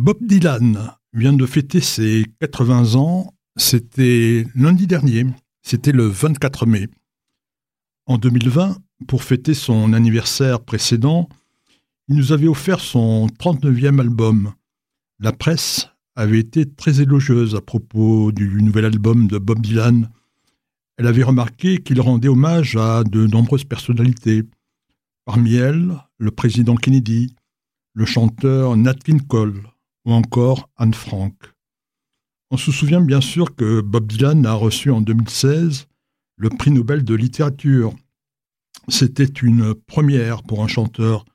Bob Dylan vient de fêter ses 80 ans. C'était lundi dernier. C'était le 24 mai. En 2020, pour fêter son anniversaire précédent, il nous avait offert son 39e album. La presse avait été très élogieuse à propos du nouvel album de Bob Dylan. Elle avait remarqué qu'il rendait hommage à de nombreuses personnalités. Parmi elles, le président Kennedy, le chanteur Nat King Cole, ou encore Anne Frank. On se souvient bien sûr que Bob Dylan a reçu en 2016 le prix Nobel de littérature. C'était une première pour un chanteur.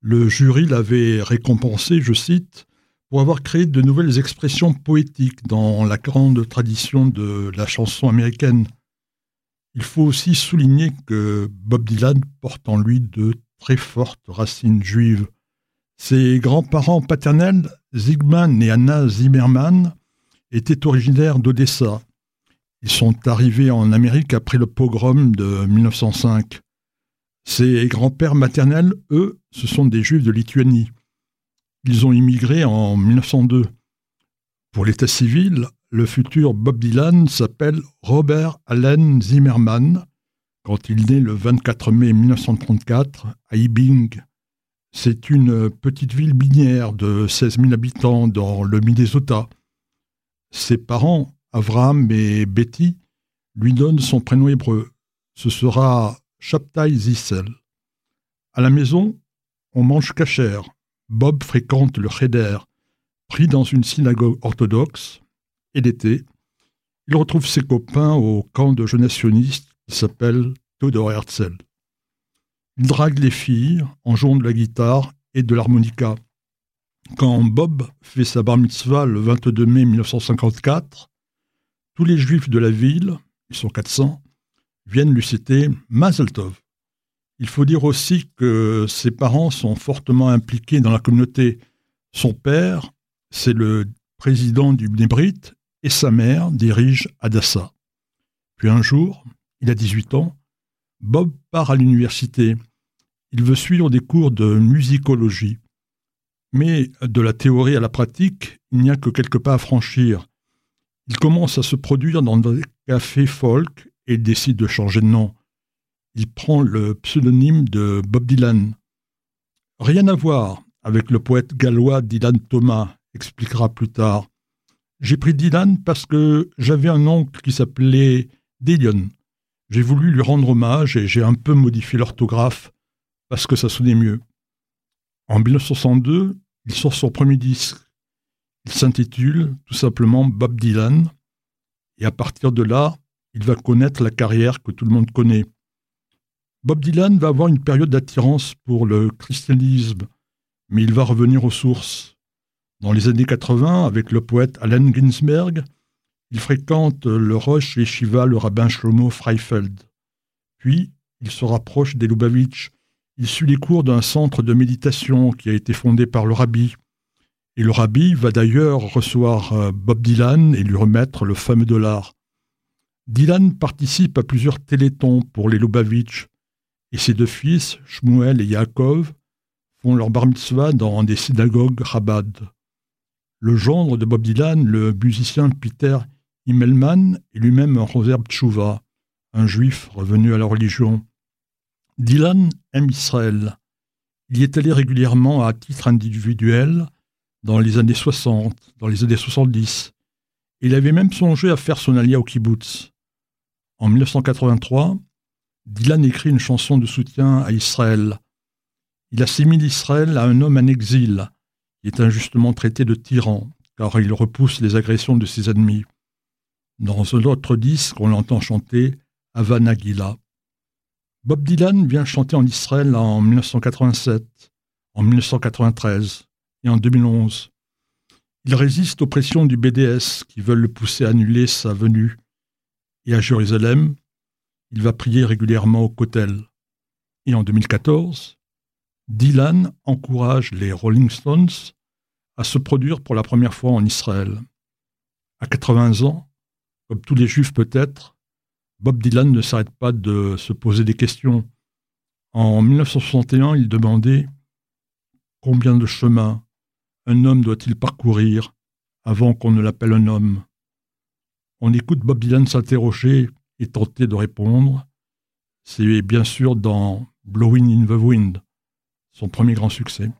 Le jury l'avait récompensé, je cite, pour avoir créé de nouvelles expressions poétiques dans la grande tradition de la chanson américaine. Il faut aussi souligner que Bob Dylan porte en lui de très fortes racines juives. Ses grands-parents paternels, Zygmunt et Anna Zimmermann, étaient originaires d'Odessa. Ils sont arrivés en Amérique après le pogrom de 1905. Ses grands-pères maternels, eux, ce sont des juifs de Lituanie. Ils ont immigré en 1902. Pour l'état civil, le futur Bob Dylan s'appelle Robert Allen Zimmermann quand il naît le 24 mai 1934 à Ibing, c'est une petite ville minière de 16 000 habitants dans le Minnesota. Ses parents, Avraham et Betty, lui donnent son prénom hébreu. Ce sera Shabtai Zissel. À la maison, on mange cachère. Bob fréquente le Cheder, pris dans une synagogue orthodoxe. Et l'été, il retrouve ses copains au camp de jeunesse sioniste qui s'appelle Theodor Herzl. Il drague les filles en jouant de la guitare et de l'harmonica. Quand Bob fait sa bar mitzvah le 22 mai 1954, tous les juifs de la ville, ils sont 400, viennent lui citer Mazel Tov. Il faut dire aussi que ses parents sont fortement impliqués dans la communauté. Son père, c'est le président du Bnebrit et sa mère dirige Adassa. Puis un jour, il a 18 ans, Bob part à l'université. Il veut suivre des cours de musicologie. Mais de la théorie à la pratique, il n'y a que quelques pas à franchir. Il commence à se produire dans des cafés folk et décide de changer de nom. Il prend le pseudonyme de Bob Dylan. Rien à voir avec le poète gallois Dylan Thomas, expliquera plus tard. J'ai pris Dylan parce que j'avais un oncle qui s'appelait Dillion. J'ai voulu lui rendre hommage et j'ai un peu modifié l'orthographe parce que ça sonnait mieux. En 1962, il sort son premier disque. Il s'intitule tout simplement Bob Dylan et à partir de là, il va connaître la carrière que tout le monde connaît. Bob Dylan va avoir une période d'attirance pour le christianisme, mais il va revenir aux sources. Dans les années 80, avec le poète Allen Ginsberg, il fréquente le Roche Shiva, le rabbin Shlomo Freifeld. Puis, il se rapproche des Lubavitch. Il suit les cours d'un centre de méditation qui a été fondé par le rabbi. Et le rabbi va d'ailleurs recevoir euh, Bob Dylan et lui remettre le fameux dollar. Dylan participe à plusieurs télétons pour les Lubavitch, et ses deux fils, Shmuel et Yaakov, font leur bar mitzvah dans des synagogues Chabad. Le gendre de Bob Dylan, le musicien Peter Himmelman est lui-même un Roser Tchouva, un juif revenu à la religion. Dylan aime Israël. Il y est allé régulièrement à titre individuel dans les années 60, dans les années 70. Il avait même songé à faire son alia au kibbutz. En 1983, Dylan écrit une chanson de soutien à Israël. Il assimile Israël à un homme en exil, qui est injustement traité de tyran, car il repousse les agressions de ses ennemis. Dans un autre disque, on l'entend chanter Havana Gila. Bob Dylan vient chanter en Israël en 1987, en 1993 et en 2011. Il résiste aux pressions du BDS qui veulent le pousser à annuler sa venue. Et à Jérusalem, il va prier régulièrement au Kotel. Et en 2014, Dylan encourage les Rolling Stones à se produire pour la première fois en Israël. À 80 ans, comme tous les juifs peut-être, Bob Dylan ne s'arrête pas de se poser des questions. En 1961, il demandait combien de chemins un homme doit-il parcourir avant qu'on ne l'appelle un homme On écoute Bob Dylan s'interroger et tenter de répondre. C'est bien sûr dans Blowing in the Wind, son premier grand succès.